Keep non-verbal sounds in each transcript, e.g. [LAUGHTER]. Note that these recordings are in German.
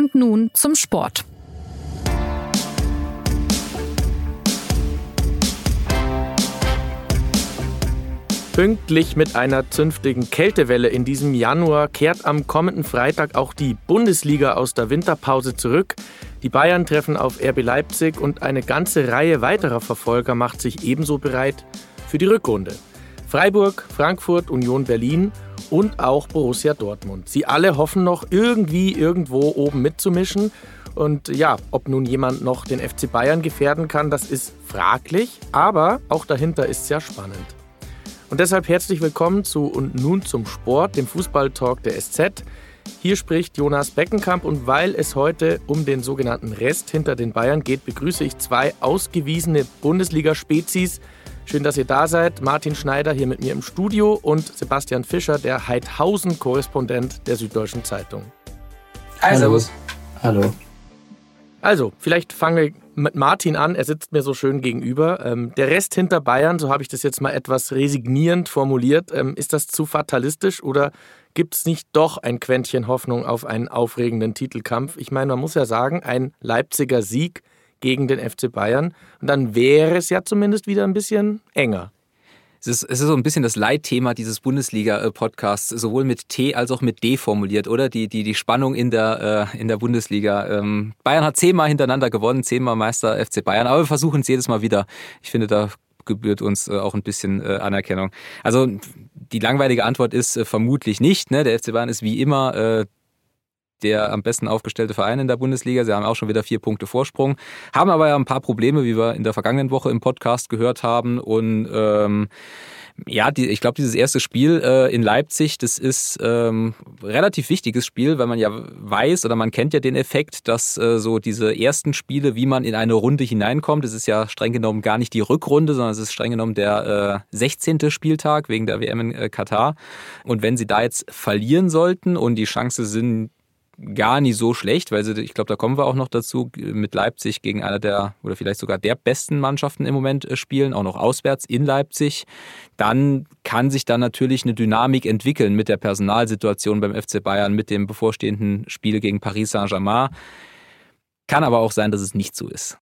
Und nun zum Sport. Pünktlich mit einer zünftigen Kältewelle in diesem Januar kehrt am kommenden Freitag auch die Bundesliga aus der Winterpause zurück. Die Bayern treffen auf RB Leipzig und eine ganze Reihe weiterer Verfolger macht sich ebenso bereit für die Rückrunde. Freiburg, Frankfurt, Union Berlin und auch Borussia Dortmund. Sie alle hoffen noch irgendwie irgendwo oben mitzumischen. Und ja, ob nun jemand noch den FC Bayern gefährden kann, das ist fraglich, aber auch dahinter ist es ja spannend. Und deshalb herzlich willkommen zu Und nun zum Sport, dem Fußballtalk der SZ. Hier spricht Jonas Beckenkamp und weil es heute um den sogenannten Rest hinter den Bayern geht, begrüße ich zwei ausgewiesene Bundesliga-Spezies. Schön, dass ihr da seid. Martin Schneider hier mit mir im Studio und Sebastian Fischer, der Heidhausen-Korrespondent der Süddeutschen Zeitung. Also. Hallo. Also, vielleicht fange ich mit Martin an. Er sitzt mir so schön gegenüber. Ähm, der Rest hinter Bayern, so habe ich das jetzt mal etwas resignierend formuliert. Ähm, ist das zu fatalistisch oder gibt es nicht doch ein Quäntchen Hoffnung auf einen aufregenden Titelkampf? Ich meine, man muss ja sagen, ein Leipziger Sieg gegen den FC Bayern und dann wäre es ja zumindest wieder ein bisschen enger. Es ist, es ist so ein bisschen das Leitthema dieses Bundesliga-Podcasts, sowohl mit T als auch mit D formuliert, oder? Die, die, die Spannung in der, äh, in der Bundesliga. Ähm, Bayern hat zehnmal hintereinander gewonnen, zehnmal Meister FC Bayern, aber wir versuchen es jedes Mal wieder. Ich finde, da gebührt uns äh, auch ein bisschen äh, Anerkennung. Also die langweilige Antwort ist äh, vermutlich nicht. Ne? Der FC Bayern ist wie immer äh, der am besten aufgestellte Verein in der Bundesliga. Sie haben auch schon wieder vier Punkte Vorsprung, haben aber ja ein paar Probleme, wie wir in der vergangenen Woche im Podcast gehört haben. Und ähm, ja, die, ich glaube, dieses erste Spiel äh, in Leipzig, das ist ähm, relativ wichtiges Spiel, weil man ja weiß oder man kennt ja den Effekt, dass äh, so diese ersten Spiele, wie man in eine Runde hineinkommt, das ist ja streng genommen gar nicht die Rückrunde, sondern es ist streng genommen der äh, 16. Spieltag wegen der WM in äh, Katar. Und wenn sie da jetzt verlieren sollten und die Chance sind gar nicht so schlecht, weil sie, ich glaube, da kommen wir auch noch dazu, mit Leipzig gegen einer der oder vielleicht sogar der besten Mannschaften im Moment äh, spielen, auch noch auswärts in Leipzig. Dann kann sich da natürlich eine Dynamik entwickeln mit der Personalsituation beim FC Bayern, mit dem bevorstehenden Spiel gegen Paris Saint-Germain. Kann aber auch sein, dass es nicht so ist.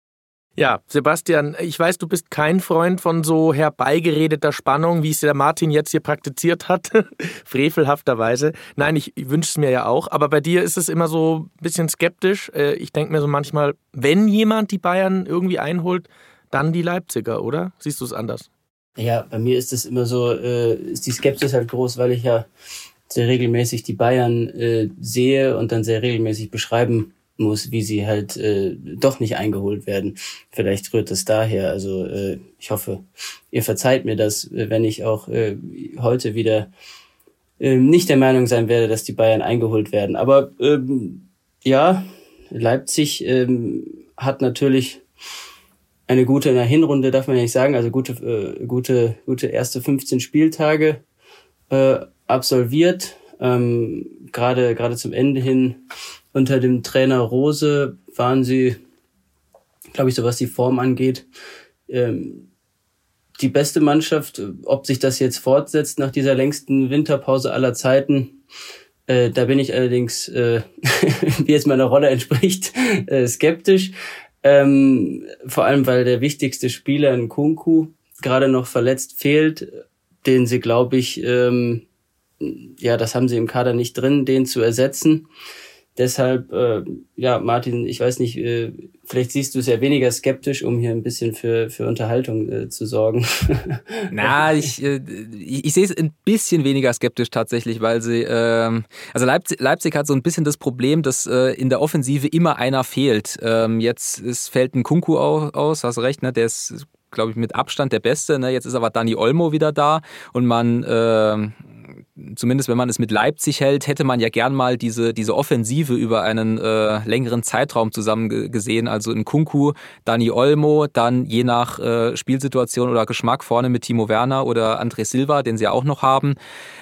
Ja, Sebastian, ich weiß, du bist kein Freund von so herbeigeredeter Spannung, wie es der Martin jetzt hier praktiziert hat, [LAUGHS] frevelhafterweise. Nein, ich, ich wünsche es mir ja auch, aber bei dir ist es immer so ein bisschen skeptisch. Äh, ich denke mir so manchmal, wenn jemand die Bayern irgendwie einholt, dann die Leipziger, oder? Siehst du es anders? Ja, bei mir ist es immer so, äh, ist die Skepsis halt groß, weil ich ja sehr regelmäßig die Bayern äh, sehe und dann sehr regelmäßig beschreiben muss, wie sie halt äh, doch nicht eingeholt werden. Vielleicht rührt es daher. Also äh, ich hoffe, ihr verzeiht mir das, wenn ich auch äh, heute wieder äh, nicht der Meinung sein werde, dass die Bayern eingeholt werden. Aber ähm, ja, Leipzig ähm, hat natürlich eine gute in der Hinrunde, darf man ja nicht sagen, also gute, äh, gute, gute erste 15 Spieltage äh, absolviert. Ähm, gerade gerade zum Ende hin unter dem Trainer Rose waren sie, glaube ich, so was die Form angeht, ähm, die beste Mannschaft. Ob sich das jetzt fortsetzt nach dieser längsten Winterpause aller Zeiten, äh, da bin ich allerdings, äh, [LAUGHS] wie es meiner Rolle entspricht, [LAUGHS] äh, skeptisch. Ähm, vor allem, weil der wichtigste Spieler in Kunku gerade noch verletzt fehlt, den sie, glaube ich, ähm, ja, das haben sie im Kader nicht drin, den zu ersetzen. Deshalb, äh, ja, Martin, ich weiß nicht, äh, vielleicht siehst du es ja weniger skeptisch, um hier ein bisschen für, für Unterhaltung äh, zu sorgen. [LAUGHS] Na, ich, äh, ich, sehe es ein bisschen weniger skeptisch tatsächlich, weil sie, äh, also Leipzig, Leipzig hat so ein bisschen das Problem, dass äh, in der Offensive immer einer fehlt. Ähm, jetzt ist, fällt ein Kunku aus, hast recht, ne? der ist glaube ich, mit Abstand der Beste. Ne? Jetzt ist aber Dani Olmo wieder da und man äh, zumindest wenn man es mit Leipzig hält, hätte man ja gern mal diese, diese Offensive über einen äh, längeren Zeitraum zusammen gesehen. Also in Kunku, Dani Olmo, dann je nach äh, Spielsituation oder Geschmack vorne mit Timo Werner oder André Silva, den sie auch noch haben.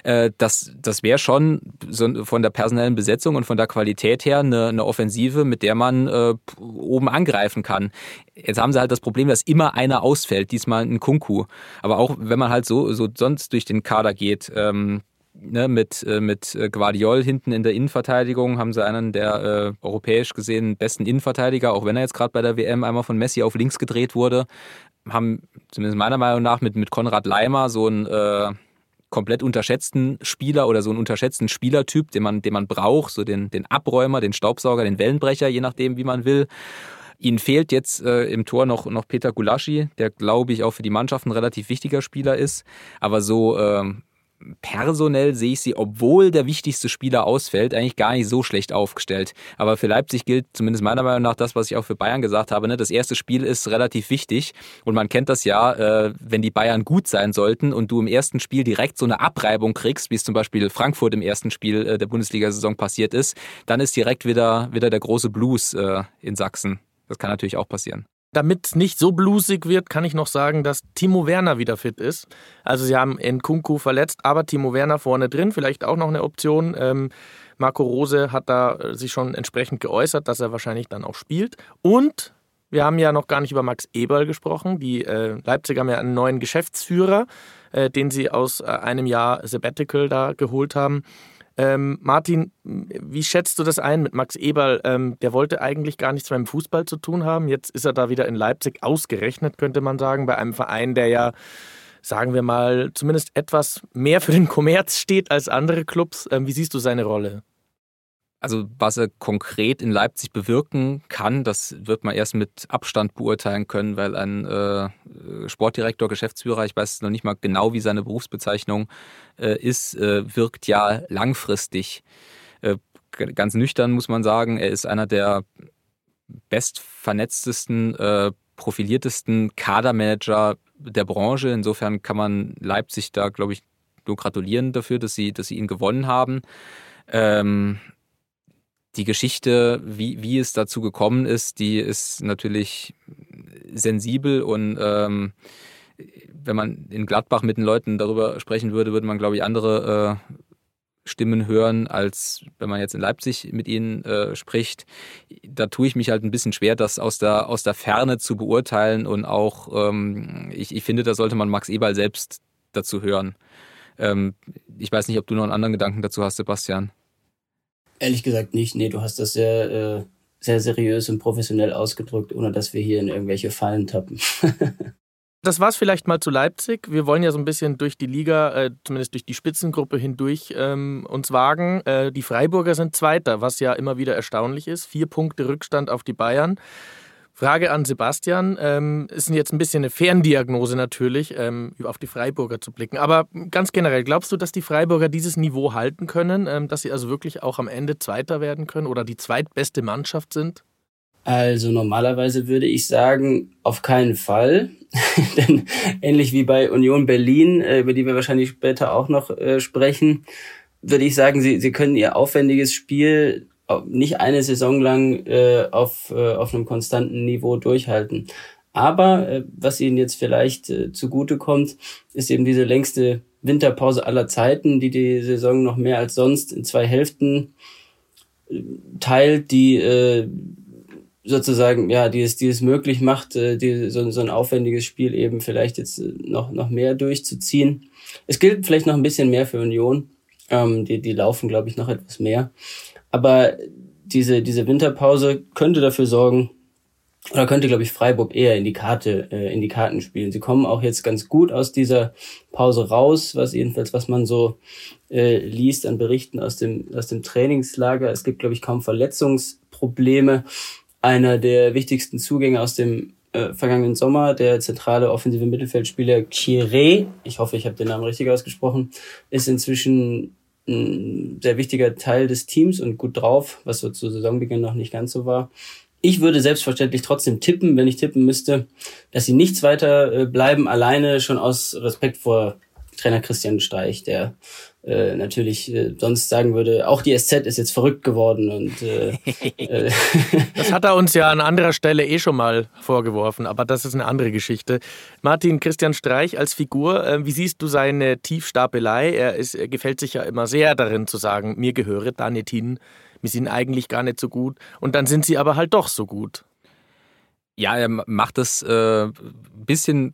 Äh, das das wäre schon so von der personellen Besetzung und von der Qualität her eine, eine Offensive, mit der man äh, oben angreifen kann. Jetzt haben sie halt das Problem, dass immer einer ausfällt, diesmal ein Kunku. Aber auch wenn man halt so, so sonst durch den Kader geht, ähm, Ne, mit, äh, mit Guardiol hinten in der Innenverteidigung haben sie einen der äh, europäisch gesehen besten Innenverteidiger, auch wenn er jetzt gerade bei der WM einmal von Messi auf links gedreht wurde. Haben zumindest meiner Meinung nach mit, mit Konrad Leimer so einen äh, komplett unterschätzten Spieler oder so einen unterschätzten Spielertyp, den man, den man braucht, so den, den Abräumer, den Staubsauger, den Wellenbrecher, je nachdem, wie man will. Ihnen fehlt jetzt äh, im Tor noch, noch Peter Gulaschi, der, glaube ich, auch für die Mannschaft ein relativ wichtiger Spieler ist. Aber so äh, personell sehe ich sie, obwohl der wichtigste Spieler ausfällt, eigentlich gar nicht so schlecht aufgestellt. Aber für Leipzig gilt zumindest meiner Meinung nach das, was ich auch für Bayern gesagt habe. Ne? Das erste Spiel ist relativ wichtig und man kennt das ja, äh, wenn die Bayern gut sein sollten und du im ersten Spiel direkt so eine Abreibung kriegst, wie es zum Beispiel Frankfurt im ersten Spiel äh, der Bundesliga-Saison passiert ist, dann ist direkt wieder, wieder der große Blues äh, in Sachsen. Das kann natürlich auch passieren. Damit es nicht so blusig wird, kann ich noch sagen, dass Timo Werner wieder fit ist. Also sie haben Nkunku verletzt, aber Timo Werner vorne drin, vielleicht auch noch eine Option. Ähm, Marco Rose hat da äh, sich schon entsprechend geäußert, dass er wahrscheinlich dann auch spielt. Und wir haben ja noch gar nicht über Max Eberl gesprochen. Die äh, Leipziger haben ja einen neuen Geschäftsführer, äh, den sie aus äh, einem Jahr Sabbatical da geholt haben. Ähm, Martin, wie schätzt du das ein mit Max Eberl? Ähm, der wollte eigentlich gar nichts mit dem Fußball zu tun haben. Jetzt ist er da wieder in Leipzig ausgerechnet, könnte man sagen, bei einem Verein, der ja, sagen wir mal, zumindest etwas mehr für den Kommerz steht als andere Clubs. Ähm, wie siehst du seine Rolle? Also was er konkret in Leipzig bewirken kann, das wird man erst mit Abstand beurteilen können, weil ein äh, Sportdirektor, Geschäftsführer, ich weiß noch nicht mal genau, wie seine Berufsbezeichnung äh, ist, äh, wirkt ja langfristig. Äh, ganz nüchtern muss man sagen, er ist einer der bestvernetztesten, äh, profiliertesten Kadermanager der Branche. Insofern kann man Leipzig da, glaube ich, nur gratulieren dafür, dass sie, dass sie ihn gewonnen haben. Ähm, die Geschichte, wie, wie es dazu gekommen ist, die ist natürlich sensibel und ähm, wenn man in Gladbach mit den Leuten darüber sprechen würde, würde man, glaube ich, andere äh, Stimmen hören, als wenn man jetzt in Leipzig mit ihnen äh, spricht. Da tue ich mich halt ein bisschen schwer, das aus der, aus der Ferne zu beurteilen und auch, ähm, ich, ich finde, da sollte man Max Eberl selbst dazu hören. Ähm, ich weiß nicht, ob du noch einen anderen Gedanken dazu hast, Sebastian. Ehrlich gesagt nicht. Nee, du hast das sehr, äh, sehr seriös und professionell ausgedrückt, ohne dass wir hier in irgendwelche Fallen tappen. [LAUGHS] das war's vielleicht mal zu Leipzig. Wir wollen ja so ein bisschen durch die Liga, äh, zumindest durch die Spitzengruppe hindurch ähm, uns wagen. Äh, die Freiburger sind Zweiter, was ja immer wieder erstaunlich ist. Vier Punkte Rückstand auf die Bayern. Frage an Sebastian. Ähm, ist jetzt ein bisschen eine Ferndiagnose natürlich, ähm, auf die Freiburger zu blicken. Aber ganz generell, glaubst du, dass die Freiburger dieses Niveau halten können, ähm, dass sie also wirklich auch am Ende Zweiter werden können oder die zweitbeste Mannschaft sind? Also normalerweise würde ich sagen, auf keinen Fall. [LAUGHS] Denn ähnlich wie bei Union Berlin, äh, über die wir wahrscheinlich später auch noch äh, sprechen, würde ich sagen, sie, sie können ihr aufwendiges Spiel nicht eine Saison lang äh, auf, äh, auf einem konstanten Niveau durchhalten. Aber äh, was ihnen jetzt vielleicht äh, zugute kommt, ist eben diese längste Winterpause aller Zeiten, die die Saison noch mehr als sonst in zwei Hälften äh, teilt, die äh, sozusagen, ja, die es, die es möglich macht, äh, die, so, so ein aufwendiges Spiel eben vielleicht jetzt äh, noch, noch mehr durchzuziehen. Es gilt vielleicht noch ein bisschen mehr für Union. Ähm, die, die laufen, glaube ich, noch etwas mehr. Aber diese, diese Winterpause könnte dafür sorgen, oder könnte, glaube ich, Freiburg eher in die Karte, äh, in die Karten spielen. Sie kommen auch jetzt ganz gut aus dieser Pause raus, was jedenfalls, was man so äh, liest an Berichten aus dem, aus dem Trainingslager. Es gibt, glaube ich, kaum Verletzungsprobleme. Einer der wichtigsten Zugänge aus dem äh, vergangenen Sommer, der zentrale offensive Mittelfeldspieler Chiré, ich hoffe, ich habe den Namen richtig ausgesprochen, ist inzwischen ein sehr wichtiger Teil des Teams und gut drauf, was so zu Saisonbeginn noch nicht ganz so war. Ich würde selbstverständlich trotzdem tippen, wenn ich tippen müsste, dass sie nichts weiter äh, bleiben, alleine schon aus Respekt vor Trainer Christian Streich, der äh, natürlich äh, sonst sagen würde, auch die SZ ist jetzt verrückt geworden und äh, [LAUGHS] äh das hat er uns ja an anderer Stelle eh schon mal vorgeworfen, aber das ist eine andere Geschichte. Martin Christian Streich als Figur, äh, wie siehst du seine Tiefstapelei? Er, ist, er gefällt sich ja immer sehr darin zu sagen, mir gehöre Danetin, wir sind eigentlich gar nicht so gut und dann sind sie aber halt doch so gut. Ja, er macht es äh, bisschen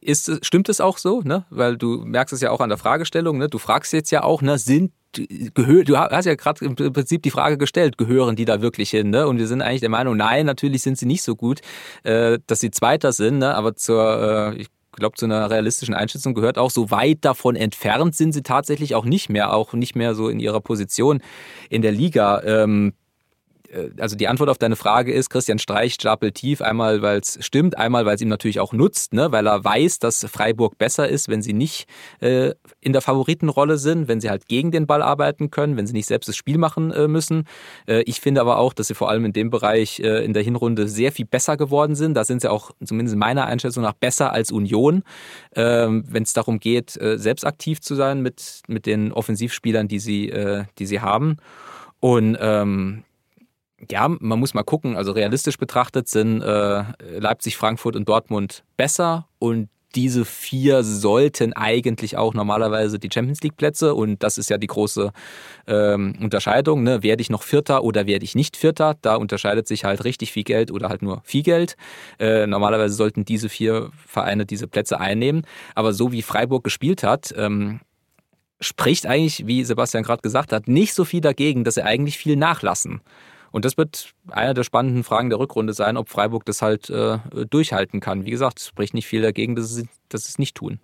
ist, stimmt es auch so, ne? Weil du merkst es ja auch an der Fragestellung, ne? Du fragst jetzt ja auch, ne, sind gehör, du hast ja gerade im Prinzip die Frage gestellt, gehören die da wirklich hin? Ne? Und wir sind eigentlich der Meinung, nein, natürlich sind sie nicht so gut, äh, dass sie Zweiter sind, ne? aber zur, äh, ich glaube, zu einer realistischen Einschätzung gehört auch, so weit davon entfernt sind sie tatsächlich auch nicht mehr, auch nicht mehr so in ihrer Position in der Liga. Ähm, äh, also die Antwort auf deine Frage ist, Christian Streich stapelt tief, einmal weil es stimmt, einmal weil es ihm natürlich auch nutzt, ne? weil er weiß, dass Freiburg besser ist, wenn sie nicht äh, in der Favoritenrolle sind, wenn sie halt gegen den Ball arbeiten können, wenn sie nicht selbst das Spiel machen äh, müssen. Äh, ich finde aber auch, dass sie vor allem in dem Bereich äh, in der Hinrunde sehr viel besser geworden sind. Da sind sie auch zumindest meiner Einschätzung nach besser als Union, ähm, wenn es darum geht, äh, selbst aktiv zu sein mit, mit den Offensivspielern, die sie, die sie haben. Und ähm, ja, man muss mal gucken. Also realistisch betrachtet sind äh, Leipzig, Frankfurt und Dortmund besser und diese vier sollten eigentlich auch normalerweise die Champions League Plätze und das ist ja die große ähm, Unterscheidung. Ne? Werde ich noch Vierter oder werde ich nicht Vierter? Da unterscheidet sich halt richtig viel Geld oder halt nur viel Geld. Äh, normalerweise sollten diese vier Vereine diese Plätze einnehmen. Aber so wie Freiburg gespielt hat, ähm, spricht eigentlich, wie Sebastian gerade gesagt hat, nicht so viel dagegen, dass sie eigentlich viel nachlassen. Und das wird eine der spannenden Fragen der Rückrunde sein, ob Freiburg das halt äh, durchhalten kann. Wie gesagt, es spricht nicht viel dagegen, dass sie, dass es nicht tun.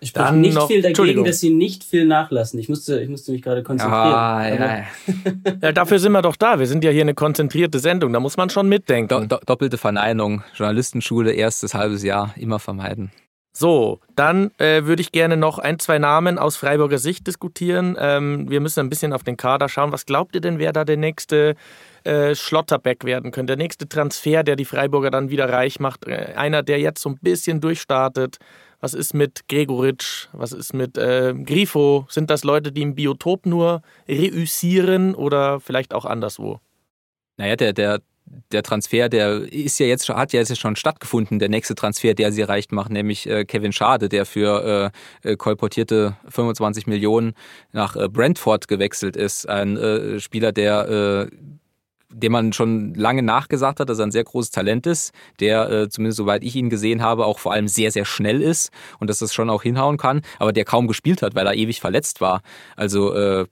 Es spricht Dann nicht noch, viel dagegen, dass sie nicht viel nachlassen. Ich musste, ich musste mich gerade konzentrieren. Ah, ja, [LAUGHS] ja, dafür sind wir doch da. Wir sind ja hier eine konzentrierte Sendung. Da muss man schon mitdenken. Do, do, doppelte Verneinung, Journalistenschule, erstes halbes Jahr, immer vermeiden. So, dann äh, würde ich gerne noch ein, zwei Namen aus Freiburger Sicht diskutieren. Ähm, wir müssen ein bisschen auf den Kader schauen. Was glaubt ihr denn, wer da der nächste äh, Schlotterbeck werden könnte? Der nächste Transfer, der die Freiburger dann wieder reich macht. Äh, einer, der jetzt so ein bisschen durchstartet. Was ist mit Gregoritsch? Was ist mit äh, Grifo? Sind das Leute, die im Biotop nur reüssieren oder vielleicht auch anderswo? Naja, der, der der Transfer, der ist ja jetzt hat ja jetzt schon stattgefunden, der nächste Transfer, der sie erreicht macht, nämlich äh, Kevin Schade, der für äh, äh kolportierte 25 Millionen nach äh, Brentford gewechselt ist. Ein äh, Spieler, der äh, dem man schon lange nachgesagt hat, dass er ein sehr großes Talent ist, der zumindest soweit ich ihn gesehen habe, auch vor allem sehr, sehr schnell ist und dass das schon auch hinhauen kann, aber der kaum gespielt hat, weil er ewig verletzt war. Also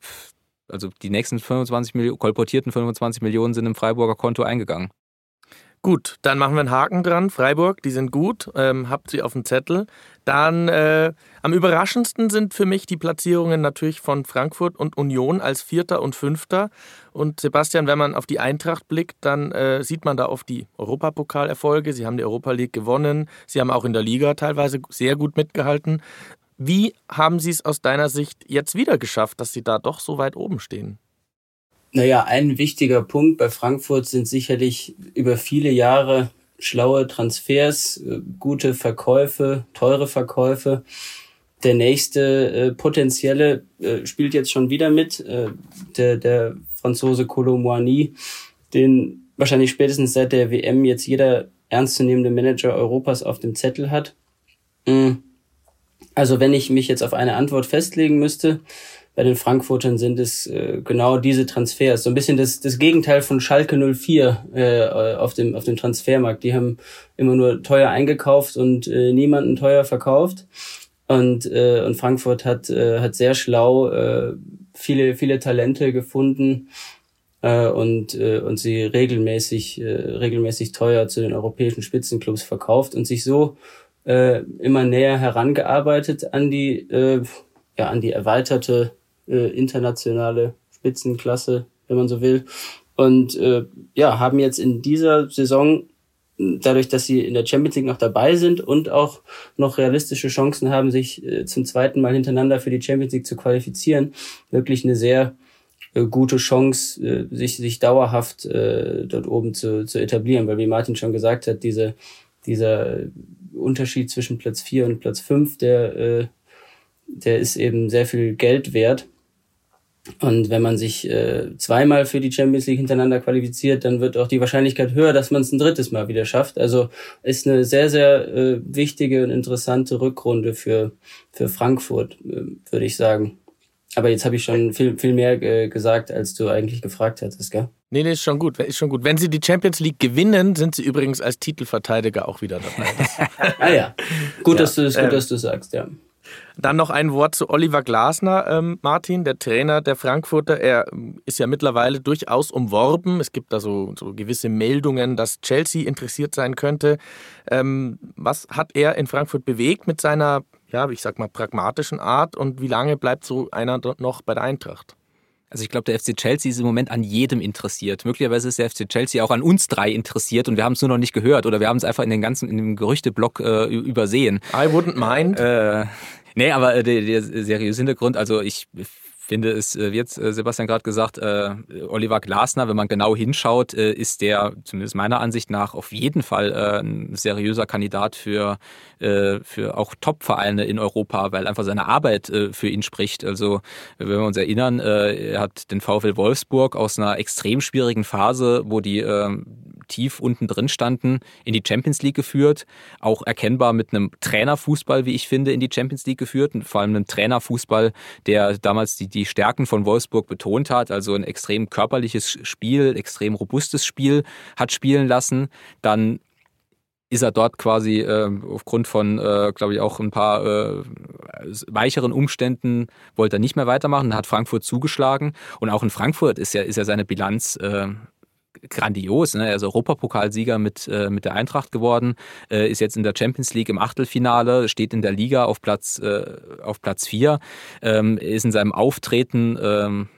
also die nächsten 25 Millionen, kolportierten 25 Millionen sind im Freiburger Konto eingegangen. Gut, dann machen wir einen Haken dran. Freiburg, die sind gut, ähm, habt sie auf dem Zettel. Dann äh, am überraschendsten sind für mich die Platzierungen natürlich von Frankfurt und Union als Vierter und Fünfter. Und Sebastian, wenn man auf die Eintracht blickt, dann äh, sieht man da auf die Europapokal-Erfolge. Sie haben die Europa League gewonnen. Sie haben auch in der Liga teilweise sehr gut mitgehalten. Wie haben Sie es aus deiner Sicht jetzt wieder geschafft, dass Sie da doch so weit oben stehen? Naja, ein wichtiger Punkt bei Frankfurt sind sicherlich über viele Jahre schlaue Transfers, äh, gute Verkäufe, teure Verkäufe. Der nächste äh, potenzielle äh, spielt jetzt schon wieder mit, äh, der, der Franzose Colomboigny, den wahrscheinlich spätestens seit der WM jetzt jeder ernstzunehmende Manager Europas auf dem Zettel hat. Mhm also wenn ich mich jetzt auf eine Antwort festlegen müsste, bei den Frankfurtern sind es äh, genau diese Transfers. So ein bisschen das, das Gegenteil von Schalke 04 äh, auf, dem, auf dem Transfermarkt. Die haben immer nur teuer eingekauft und äh, niemanden teuer verkauft. Und, äh, und Frankfurt hat, äh, hat sehr schlau äh, viele, viele Talente gefunden äh, und, äh, und sie regelmäßig, äh, regelmäßig teuer zu den europäischen Spitzenclubs verkauft und sich so äh, immer näher herangearbeitet an die, äh, ja, an die erweiterte äh, internationale Spitzenklasse, wenn man so will. Und äh, ja, haben jetzt in dieser Saison dadurch, dass sie in der Champions League noch dabei sind und auch noch realistische Chancen haben, sich äh, zum zweiten Mal hintereinander für die Champions League zu qualifizieren, wirklich eine sehr äh, gute Chance, äh, sich, sich dauerhaft äh, dort oben zu, zu etablieren, weil wie Martin schon gesagt hat, diese, dieser Unterschied zwischen Platz 4 und Platz 5, der, äh, der ist eben sehr viel Geld wert. Und wenn man sich äh, zweimal für die Champions League hintereinander qualifiziert, dann wird auch die Wahrscheinlichkeit höher, dass man es ein drittes Mal wieder schafft. Also ist eine sehr, sehr äh, wichtige und interessante Rückrunde für, für Frankfurt, äh, würde ich sagen. Aber jetzt habe ich schon viel, viel mehr äh, gesagt, als du eigentlich gefragt hattest, gell? Nee, nee, ist schon gut. Ist schon gut. Wenn sie die Champions League gewinnen, sind sie übrigens als Titelverteidiger auch wieder dabei. [LAUGHS] ah ja. Gut, ja, dass du, ist gut, äh, dass du sagst, ja. Dann noch ein Wort zu Oliver Glasner, ähm, Martin, der Trainer der Frankfurter. Er ähm, ist ja mittlerweile durchaus umworben. Es gibt da so, so gewisse Meldungen, dass Chelsea interessiert sein könnte. Ähm, was hat er in Frankfurt bewegt mit seiner, ja, ich sag mal, pragmatischen Art und wie lange bleibt so einer noch bei der Eintracht? Also ich glaube, der FC Chelsea ist im Moment an jedem interessiert. Möglicherweise ist der FC Chelsea auch an uns drei interessiert und wir haben es nur noch nicht gehört oder wir haben es einfach in den ganzen in dem Gerüchteblock äh, übersehen. I wouldn't mind. Äh, nee, aber äh, der, der seriöse Hintergrund, also ich finde es, äh, jetzt äh, Sebastian gerade gesagt, äh, Oliver Glasner, wenn man genau hinschaut, äh, ist der zumindest meiner Ansicht nach auf jeden Fall äh, ein seriöser Kandidat für, äh, für auch Top-Vereine in Europa, weil einfach seine Arbeit äh, für ihn spricht. Also wenn wir uns erinnern, äh, er hat den VfL Wolfsburg aus einer extrem schwierigen Phase, wo die äh, tief unten drin standen, in die Champions League geführt. Auch erkennbar mit einem Trainerfußball, wie ich finde, in die Champions League geführt. Und vor allem einem Trainerfußball, der damals die, die Stärken von Wolfsburg betont hat. Also ein extrem körperliches Spiel, extrem robustes Spiel hat spielen lassen. Dann ist er dort quasi äh, aufgrund von, äh, glaube ich, auch ein paar äh, weicheren Umständen wollte er nicht mehr weitermachen, hat Frankfurt zugeschlagen und auch in Frankfurt ist ja, ist ja seine Bilanz äh, grandios. Ne? Er ist Europapokalsieger mit, äh, mit der Eintracht geworden, äh, ist jetzt in der Champions League im Achtelfinale, steht in der Liga auf Platz, äh, auf Platz 4, ähm, ist in seinem Auftreten ähm,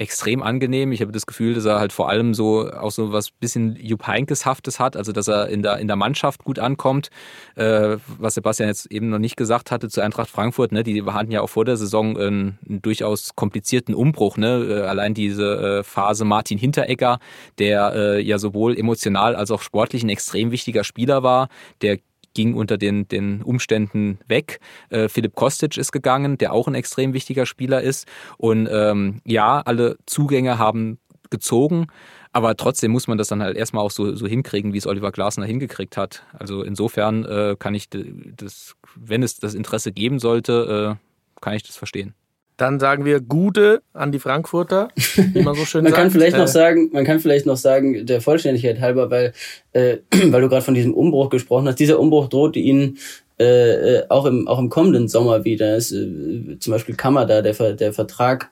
extrem angenehm. Ich habe das Gefühl, dass er halt vor allem so auch so was bisschen Jupp Heynckes-haftes hat, also dass er in der, in der Mannschaft gut ankommt, äh, was Sebastian jetzt eben noch nicht gesagt hatte zu Eintracht Frankfurt. Ne? Die hatten ja auch vor der Saison einen, einen durchaus komplizierten Umbruch. Ne? Äh, allein diese äh, Phase Martin Hinteregger, der äh, ja sowohl emotional als auch sportlich ein extrem wichtiger Spieler war, der ging unter den, den Umständen weg. Äh, Philipp Kostic ist gegangen, der auch ein extrem wichtiger Spieler ist. Und ähm, ja, alle Zugänge haben gezogen. Aber trotzdem muss man das dann halt erstmal auch so, so hinkriegen, wie es Oliver Glasner hingekriegt hat. Also insofern äh, kann ich das, wenn es das Interesse geben sollte, äh, kann ich das verstehen. Dann sagen wir Gute an die Frankfurter, wie man so schön [LAUGHS] man sagt. Kann vielleicht äh, noch sagen, man kann vielleicht noch sagen, der Vollständigkeit halber, weil, äh, [CLEARS THROAT] weil du gerade von diesem Umbruch gesprochen hast. Dieser Umbruch droht ihnen äh, äh, auch, im, auch im kommenden Sommer wieder. Ist, äh, zum Beispiel Kamada, der, der Vertrag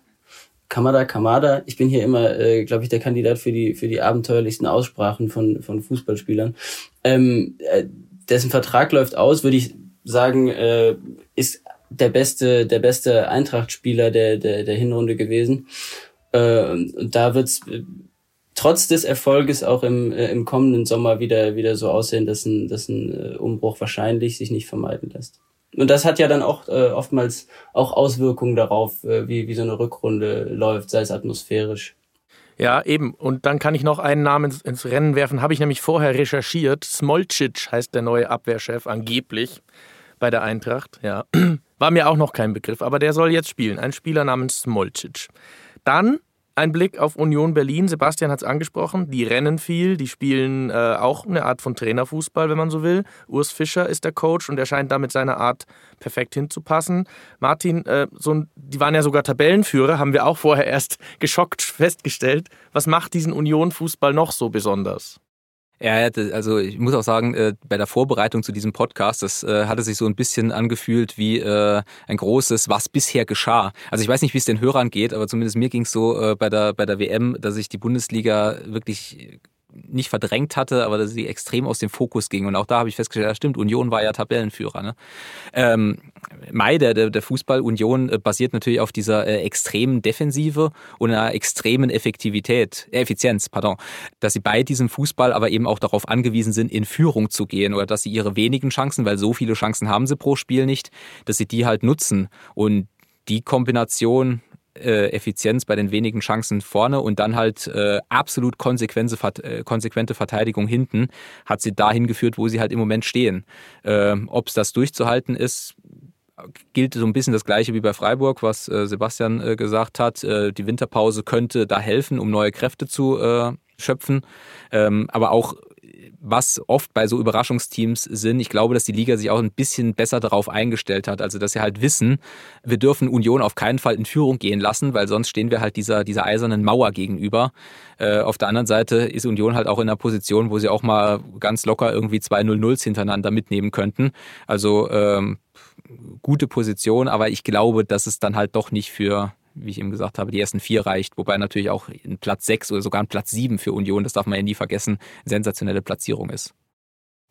Kamada, Kamada. Ich bin hier immer, äh, glaube ich, der Kandidat für die für die abenteuerlichsten Aussprachen von von Fußballspielern. Ähm, äh, dessen Vertrag läuft aus, würde ich sagen, äh, ist der beste, der beste Eintracht-Spieler der, der, der Hinrunde gewesen. Äh, und da wird's äh, trotz des Erfolges auch im, äh, im kommenden Sommer wieder, wieder so aussehen, dass ein, dass ein äh, Umbruch wahrscheinlich sich nicht vermeiden lässt. Und das hat ja dann auch äh, oftmals auch Auswirkungen darauf, äh, wie, wie so eine Rückrunde läuft, sei es atmosphärisch. Ja, eben. Und dann kann ich noch einen Namen ins, ins Rennen werfen. Habe ich nämlich vorher recherchiert. Smolcic heißt der neue Abwehrchef, angeblich bei der Eintracht. Ja. [CLEARS THROAT] War mir auch noch kein Begriff, aber der soll jetzt spielen. Ein Spieler namens Smolcic. Dann ein Blick auf Union Berlin. Sebastian hat es angesprochen. Die rennen viel, die spielen äh, auch eine Art von Trainerfußball, wenn man so will. Urs Fischer ist der Coach und er scheint da mit seiner Art perfekt hinzupassen. Martin, äh, so die waren ja sogar Tabellenführer, haben wir auch vorher erst [LAUGHS] geschockt festgestellt. Was macht diesen Union-Fußball noch so besonders? Ja, also ich muss auch sagen, äh, bei der Vorbereitung zu diesem Podcast, das äh, hatte sich so ein bisschen angefühlt wie äh, ein großes, was bisher geschah. Also ich weiß nicht, wie es den Hörern geht, aber zumindest mir ging es so bei der, bei der WM, dass ich die Bundesliga wirklich nicht verdrängt hatte, aber dass sie extrem aus dem Fokus ging. Und auch da habe ich festgestellt, ja stimmt, Union war ja Tabellenführer. Ne? Ähm, Mai, der, der Fußball Union äh, basiert natürlich auf dieser äh, extremen Defensive und einer extremen Effektivität, äh, Effizienz, pardon, dass sie bei diesem Fußball aber eben auch darauf angewiesen sind, in Führung zu gehen oder dass sie ihre wenigen Chancen, weil so viele Chancen haben sie pro Spiel nicht, dass sie die halt nutzen. Und die Kombination äh, Effizienz bei den wenigen Chancen vorne und dann halt äh, absolut konsequente, äh, konsequente Verteidigung hinten, hat sie dahin geführt, wo sie halt im Moment stehen. Ähm, Ob es das durchzuhalten ist, gilt so ein bisschen das Gleiche wie bei Freiburg, was äh, Sebastian äh, gesagt hat. Äh, die Winterpause könnte da helfen, um neue Kräfte zu äh, schöpfen. Ähm, aber auch was oft bei so Überraschungsteams sind. Ich glaube, dass die Liga sich auch ein bisschen besser darauf eingestellt hat. Also, dass sie halt wissen, wir dürfen Union auf keinen Fall in Führung gehen lassen, weil sonst stehen wir halt dieser, dieser eisernen Mauer gegenüber. Äh, auf der anderen Seite ist Union halt auch in einer Position, wo sie auch mal ganz locker irgendwie zwei 0-0s hintereinander mitnehmen könnten. Also, ähm, gute Position, aber ich glaube, dass es dann halt doch nicht für wie ich eben gesagt habe, die ersten vier reicht, wobei natürlich auch ein Platz sechs oder sogar ein Platz sieben für Union, das darf man ja nie vergessen, sensationelle Platzierung ist.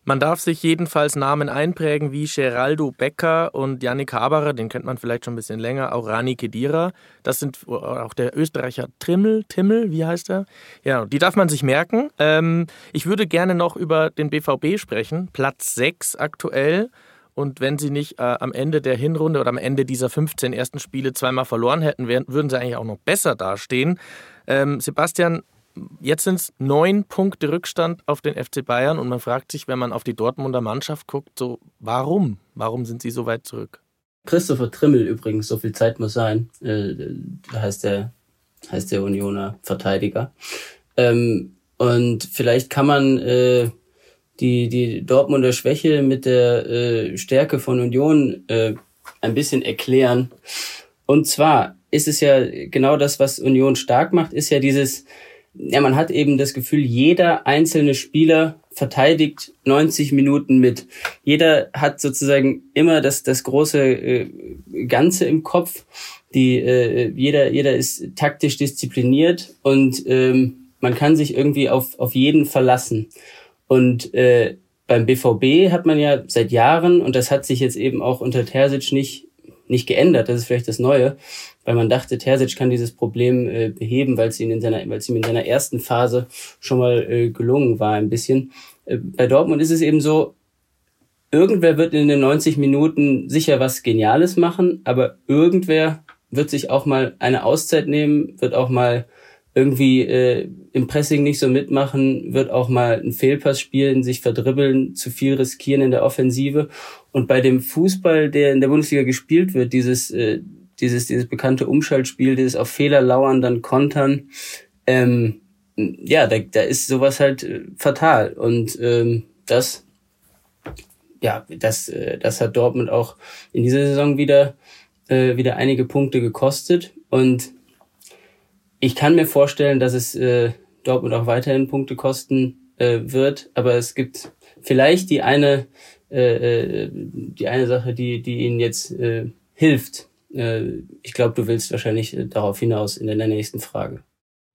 Man darf sich jedenfalls Namen einprägen wie Geraldo Becker und Yannick Haberer, den kennt man vielleicht schon ein bisschen länger, auch Rani Kedira. Das sind auch der Österreicher Trimmel, Timmel, wie heißt er? Ja, die darf man sich merken. Ähm, ich würde gerne noch über den BVB sprechen. Platz 6 aktuell. Und wenn sie nicht äh, am Ende der Hinrunde oder am Ende dieser 15 ersten Spiele zweimal verloren hätten, wären, würden sie eigentlich auch noch besser dastehen. Ähm, Sebastian, jetzt sind es neun Punkte Rückstand auf den FC Bayern und man fragt sich, wenn man auf die Dortmunder Mannschaft guckt, so warum? Warum sind sie so weit zurück? Christopher Trimmel übrigens, so viel Zeit muss sein, äh, heißt der, heißt der Unioner Verteidiger. Ähm, und vielleicht kann man äh, die, die Dortmunder Schwäche mit der äh, Stärke von Union äh, ein bisschen erklären. Und zwar ist es ja genau das, was Union stark macht, ist ja dieses, ja, man hat eben das Gefühl, jeder einzelne Spieler verteidigt 90 Minuten mit. Jeder hat sozusagen immer das, das große äh, Ganze im Kopf. Die, äh, jeder, jeder ist taktisch diszipliniert und ähm, man kann sich irgendwie auf, auf jeden verlassen. Und äh, beim BVB hat man ja seit Jahren, und das hat sich jetzt eben auch unter Terzic nicht, nicht geändert, das ist vielleicht das Neue, weil man dachte, Terzic kann dieses Problem äh, beheben, weil es ihm in seiner, weil es ihm in seiner ersten Phase schon mal äh, gelungen war ein bisschen. Äh, bei Dortmund ist es eben so, irgendwer wird in den 90 Minuten sicher was Geniales machen, aber irgendwer wird sich auch mal eine Auszeit nehmen, wird auch mal irgendwie äh, im Pressing nicht so mitmachen, wird auch mal einen Fehlpass spielen, sich verdribbeln, zu viel riskieren in der Offensive. Und bei dem Fußball, der in der Bundesliga gespielt wird, dieses, äh, dieses, dieses bekannte Umschaltspiel, dieses auf Fehler lauern, dann kontern, ähm, ja, da, da ist sowas halt äh, fatal. Und ähm, das, ja, das, äh, das hat Dortmund auch in dieser Saison wieder, äh, wieder einige Punkte gekostet. Und ich kann mir vorstellen, dass es äh, Dortmund auch weiterhin Punkte kosten äh, wird, aber es gibt vielleicht die eine äh, äh, die eine Sache, die die ihnen jetzt äh, hilft. Äh, ich glaube, du willst wahrscheinlich äh, darauf hinaus in der nächsten Frage.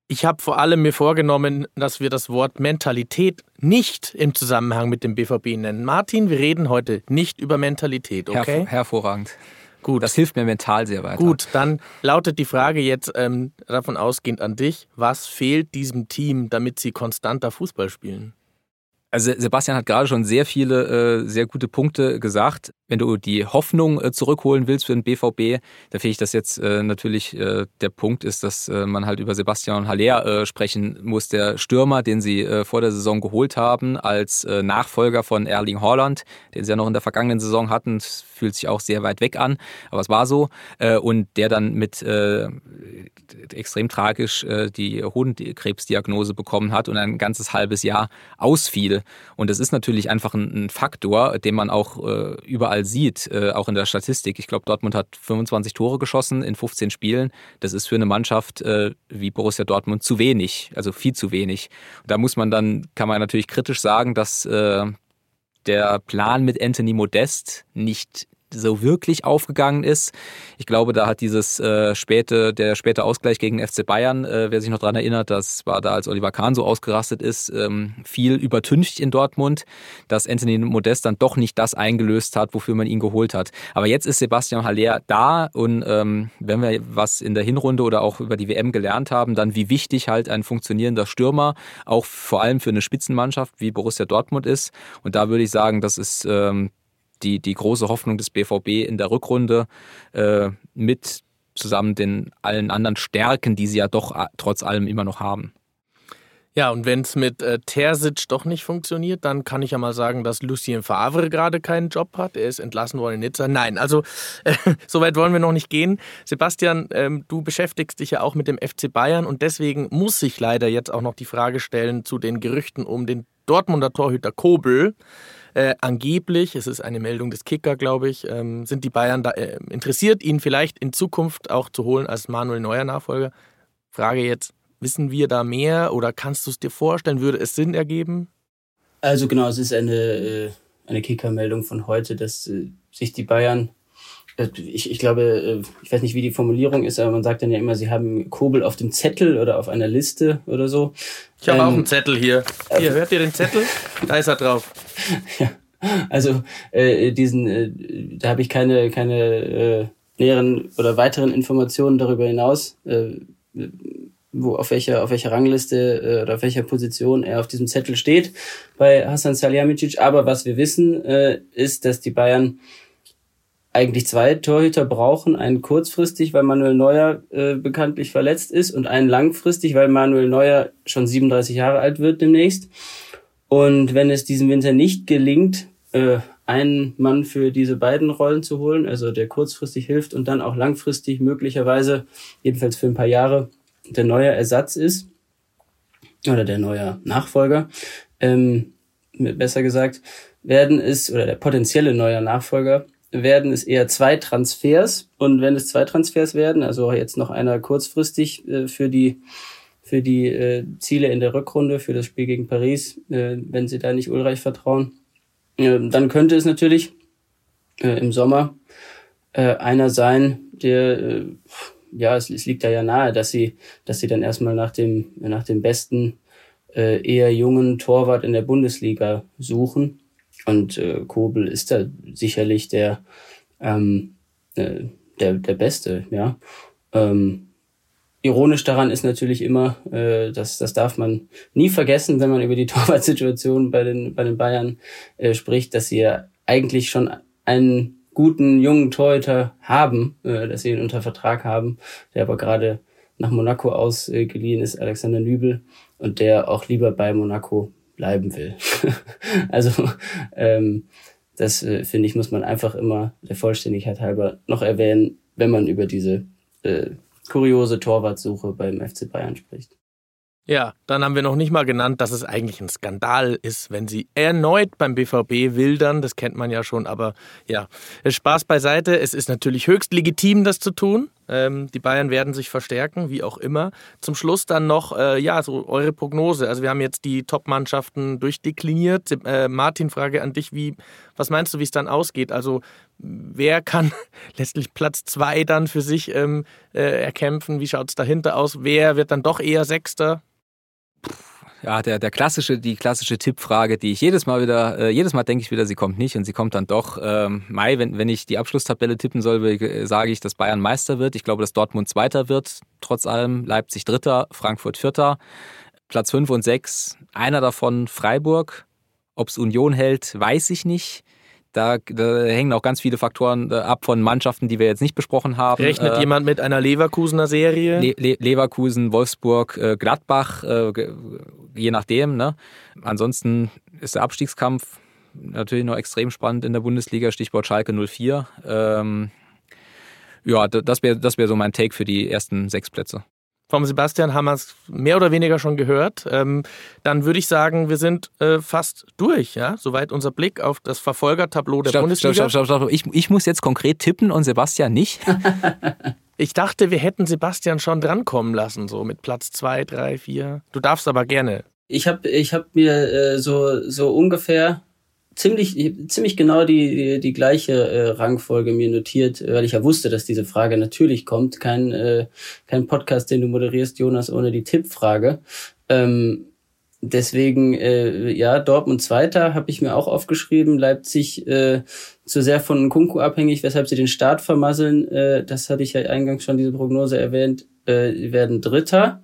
Ich habe vor allem mir vorgenommen, dass wir das Wort Mentalität nicht im Zusammenhang mit dem BVB nennen. Martin, wir reden heute nicht über Mentalität, okay? Hervor hervorragend. Gut. Das hilft mir mental sehr weiter. Gut, dann lautet die Frage jetzt ähm, davon ausgehend an dich. Was fehlt diesem Team, damit sie konstanter Fußball spielen? Also Sebastian hat gerade schon sehr viele äh, sehr gute Punkte gesagt. Wenn du die Hoffnung äh, zurückholen willst für den BVB, da finde ich, dass jetzt äh, natürlich äh, der Punkt ist, dass äh, man halt über Sebastian Haller sprechen muss. Der Stürmer, den sie vor der Saison geholt haben, als Nachfolger von Erling Haaland, den sie ja noch in der vergangenen Saison hatten, das fühlt sich auch sehr weit weg an, aber es war so. Und der dann mit extrem tragisch die Hodenkrebsdiagnose bekommen hat und ein ganzes halbes Jahr ausfiel. Und das ist natürlich einfach ein, ein Faktor, den man auch äh, überall sieht, äh, auch in der Statistik. Ich glaube, Dortmund hat 25 Tore geschossen in 15 Spielen. Das ist für eine Mannschaft äh, wie Borussia Dortmund zu wenig, also viel zu wenig. Da muss man dann, kann man natürlich kritisch sagen, dass äh, der Plan mit Anthony Modest nicht so wirklich aufgegangen ist. Ich glaube, da hat dieses äh, späte, der späte Ausgleich gegen FC Bayern, äh, wer sich noch daran erinnert, das war da, als Oliver Kahn so ausgerastet ist, ähm, viel übertüncht in Dortmund, dass Anthony Modest dann doch nicht das eingelöst hat, wofür man ihn geholt hat. Aber jetzt ist Sebastian Haller da und ähm, wenn wir was in der Hinrunde oder auch über die WM gelernt haben, dann wie wichtig halt ein funktionierender Stürmer auch vor allem für eine Spitzenmannschaft wie Borussia Dortmund ist. Und da würde ich sagen, das ist ähm, die, die große Hoffnung des BVB in der Rückrunde äh, mit zusammen den allen anderen Stärken, die sie ja doch äh, trotz allem immer noch haben. Ja, und wenn es mit äh, Terzic doch nicht funktioniert, dann kann ich ja mal sagen, dass Lucien Favre gerade keinen Job hat. Er ist entlassen worden in Nizza. Nein, also äh, [LAUGHS] so weit wollen wir noch nicht gehen. Sebastian, ähm, du beschäftigst dich ja auch mit dem FC Bayern und deswegen muss sich leider jetzt auch noch die Frage stellen zu den Gerüchten um den Dortmunder Torhüter Kobel. Äh, angeblich, es ist eine Meldung des Kicker, glaube ich, ähm, sind die Bayern da äh, interessiert, ihn vielleicht in Zukunft auch zu holen als Manuel Neuer Nachfolger. Frage jetzt, wissen wir da mehr oder kannst du es dir vorstellen? Würde es Sinn ergeben? Also genau, es ist eine, äh, eine Kicker-Meldung von heute, dass äh, sich die Bayern ich, ich glaube, ich weiß nicht, wie die Formulierung ist, aber man sagt dann ja immer, sie haben Kobel auf dem Zettel oder auf einer Liste oder so. Ich habe ähm, auch einen Zettel hier. Hier, hört ihr den Zettel? Da ist er drauf. [LAUGHS] ja. Also äh, diesen, äh, da habe ich keine, keine äh, näheren oder weiteren Informationen darüber hinaus, äh, wo auf welcher auf welcher Rangliste äh, oder auf welcher Position er auf diesem Zettel steht bei Hassan Salihamidzic. Aber was wir wissen, äh, ist, dass die Bayern eigentlich zwei Torhüter brauchen, einen kurzfristig, weil Manuel Neuer äh, bekanntlich verletzt ist und einen langfristig, weil Manuel Neuer schon 37 Jahre alt wird demnächst. Und wenn es diesen Winter nicht gelingt, äh, einen Mann für diese beiden Rollen zu holen, also der kurzfristig hilft und dann auch langfristig möglicherweise, jedenfalls für ein paar Jahre, der neue Ersatz ist oder der neue Nachfolger, ähm, besser gesagt, werden es, oder der potenzielle neue Nachfolger, werden es eher zwei Transfers. Und wenn es zwei Transfers werden, also jetzt noch einer kurzfristig äh, für die für die äh, Ziele in der Rückrunde, für das Spiel gegen Paris, äh, wenn sie da nicht Ulreich vertrauen, äh, dann könnte es natürlich äh, im Sommer äh, einer sein, der äh, ja, es, es liegt da ja nahe, dass sie, dass sie dann erstmal nach dem, nach dem besten, eher jungen Torwart in der Bundesliga suchen. Und äh, Kobel ist da sicherlich der, ähm, äh, der, der Beste, ja. Ähm, ironisch daran ist natürlich immer, äh, das, das darf man nie vergessen, wenn man über die [LAUGHS] Torwartsituation bei den, bei den Bayern äh, spricht, dass sie ja eigentlich schon einen guten jungen Torhüter haben, äh, dass sie ihn unter Vertrag haben, der aber gerade nach Monaco ausgeliehen ist, Alexander Nübel, und der auch lieber bei Monaco bleiben will. [LAUGHS] also ähm, das äh, finde ich, muss man einfach immer der Vollständigkeit halber noch erwähnen, wenn man über diese äh, kuriose Torwartsuche beim FC Bayern spricht. Ja, dann haben wir noch nicht mal genannt, dass es eigentlich ein Skandal ist, wenn sie erneut beim BVB wildern. Das kennt man ja schon, aber ja, Spaß beiseite. Es ist natürlich höchst legitim, das zu tun. Ähm, die Bayern werden sich verstärken, wie auch immer. Zum Schluss dann noch, äh, ja, so eure Prognose. Also wir haben jetzt die Top-Mannschaften durchdekliniert. Äh, Martin, Frage an dich, wie, was meinst du, wie es dann ausgeht? Also wer kann [LAUGHS] letztlich Platz zwei dann für sich ähm, äh, erkämpfen? Wie schaut es dahinter aus? Wer wird dann doch eher Sechster? ja, der, der klassische, die klassische Tippfrage, die ich jedes Mal wieder, äh, jedes Mal denke ich wieder, sie kommt nicht und sie kommt dann doch. Ähm, Mai, wenn, wenn ich die Abschlusstabelle tippen soll, äh, sage ich, dass Bayern Meister wird. Ich glaube, dass Dortmund Zweiter wird, trotz allem. Leipzig Dritter, Frankfurt Vierter. Platz fünf und sechs, einer davon Freiburg. Ob es Union hält, weiß ich nicht. Da, da, hängen auch ganz viele Faktoren äh, ab von Mannschaften, die wir jetzt nicht besprochen haben. Rechnet äh, jemand mit einer Leverkusener Serie? Le Le Leverkusen, Wolfsburg, äh, Gladbach, äh, je nachdem. Ne? Ansonsten ist der Abstiegskampf natürlich noch extrem spannend in der Bundesliga, Stichwort Schalke 04. Ähm, ja, das wäre das wär so mein Take für die ersten sechs Plätze. Vom Sebastian haben wir es mehr oder weniger schon gehört. Ähm, dann würde ich sagen, wir sind äh, fast durch. Ja? Soweit unser Blick auf das Verfolgertableau der stopp, Bundesliga. Stopp, stopp, stopp, stopp. Ich, ich muss jetzt konkret tippen und Sebastian nicht. [LAUGHS] ich dachte, wir hätten Sebastian schon drankommen lassen, so mit Platz 2, 3, 4. Du darfst aber gerne. Ich habe ich hab mir äh, so, so ungefähr ziemlich, ziemlich genau die, die, die gleiche äh, Rangfolge mir notiert, weil ich ja wusste, dass diese Frage natürlich kommt. Kein, äh, kein Podcast, den du moderierst, Jonas, ohne die Tippfrage. Ähm, deswegen, äh, ja, Dortmund Zweiter habe ich mir auch aufgeschrieben. Leipzig äh, zu sehr von Kunku abhängig, weshalb sie den Start vermasseln. Äh, das hatte ich ja eingangs schon diese Prognose erwähnt. Äh, werden Dritter.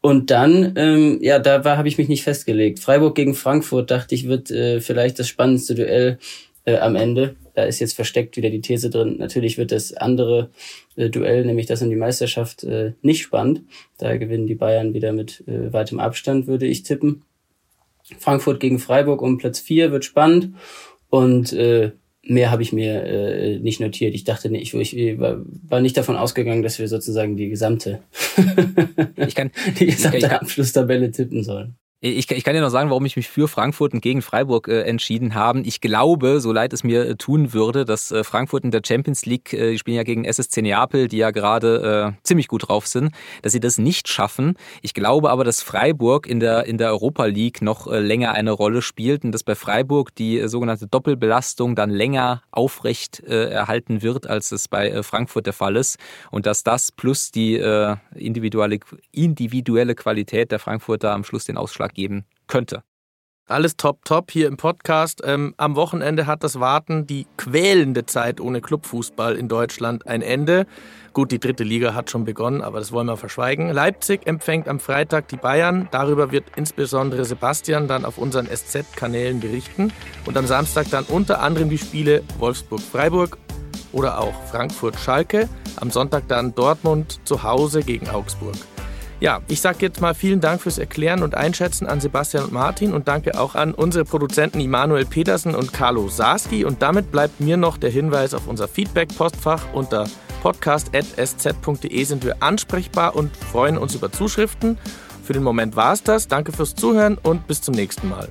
Und dann, ähm, ja, da war habe ich mich nicht festgelegt. Freiburg gegen Frankfurt dachte ich wird äh, vielleicht das spannendste Duell äh, am Ende. Da ist jetzt versteckt wieder die These drin. Natürlich wird das andere äh, Duell, nämlich das um die Meisterschaft, äh, nicht spannend. Da gewinnen die Bayern wieder mit äh, weitem Abstand, würde ich tippen. Frankfurt gegen Freiburg um Platz vier wird spannend. Und äh, mehr habe ich mir äh, nicht notiert. Ich dachte nicht, ich, ich war, war nicht davon ausgegangen, dass wir sozusagen die gesamte, ich kann, [LAUGHS] die gesamte ich kann, Abschlusstabelle tippen sollen. Ich, ich, kann dir noch sagen, warum ich mich für Frankfurt und gegen Freiburg äh, entschieden habe. Ich glaube, so leid es mir äh, tun würde, dass äh, Frankfurt in der Champions League, äh, die spielen ja gegen SSC Neapel, die ja gerade äh, ziemlich gut drauf sind, dass sie das nicht schaffen. Ich glaube aber, dass Freiburg in der, in der Europa League noch äh, länger eine Rolle spielt und dass bei Freiburg die sogenannte Doppelbelastung dann länger aufrecht erhalten wird, als es bei Frankfurt der Fall ist. Und dass das plus die individuelle, individuelle Qualität der Frankfurter am Schluss den Ausschlag geben könnte. Alles top, top hier im Podcast. Ähm, am Wochenende hat das Warten, die quälende Zeit ohne Clubfußball in Deutschland ein Ende. Gut, die dritte Liga hat schon begonnen, aber das wollen wir verschweigen. Leipzig empfängt am Freitag die Bayern. Darüber wird insbesondere Sebastian dann auf unseren SZ-Kanälen berichten. Und am Samstag dann unter anderem die Spiele Wolfsburg-Freiburg oder auch Frankfurt-Schalke. Am Sonntag dann Dortmund zu Hause gegen Augsburg. Ja, ich sage jetzt mal vielen Dank fürs Erklären und Einschätzen an Sebastian und Martin und danke auch an unsere Produzenten Immanuel Petersen und Carlo Sarski. Und damit bleibt mir noch der Hinweis auf unser Feedback-Postfach unter podcast.sz.de sind wir ansprechbar und freuen uns über Zuschriften. Für den Moment war es das. Danke fürs Zuhören und bis zum nächsten Mal.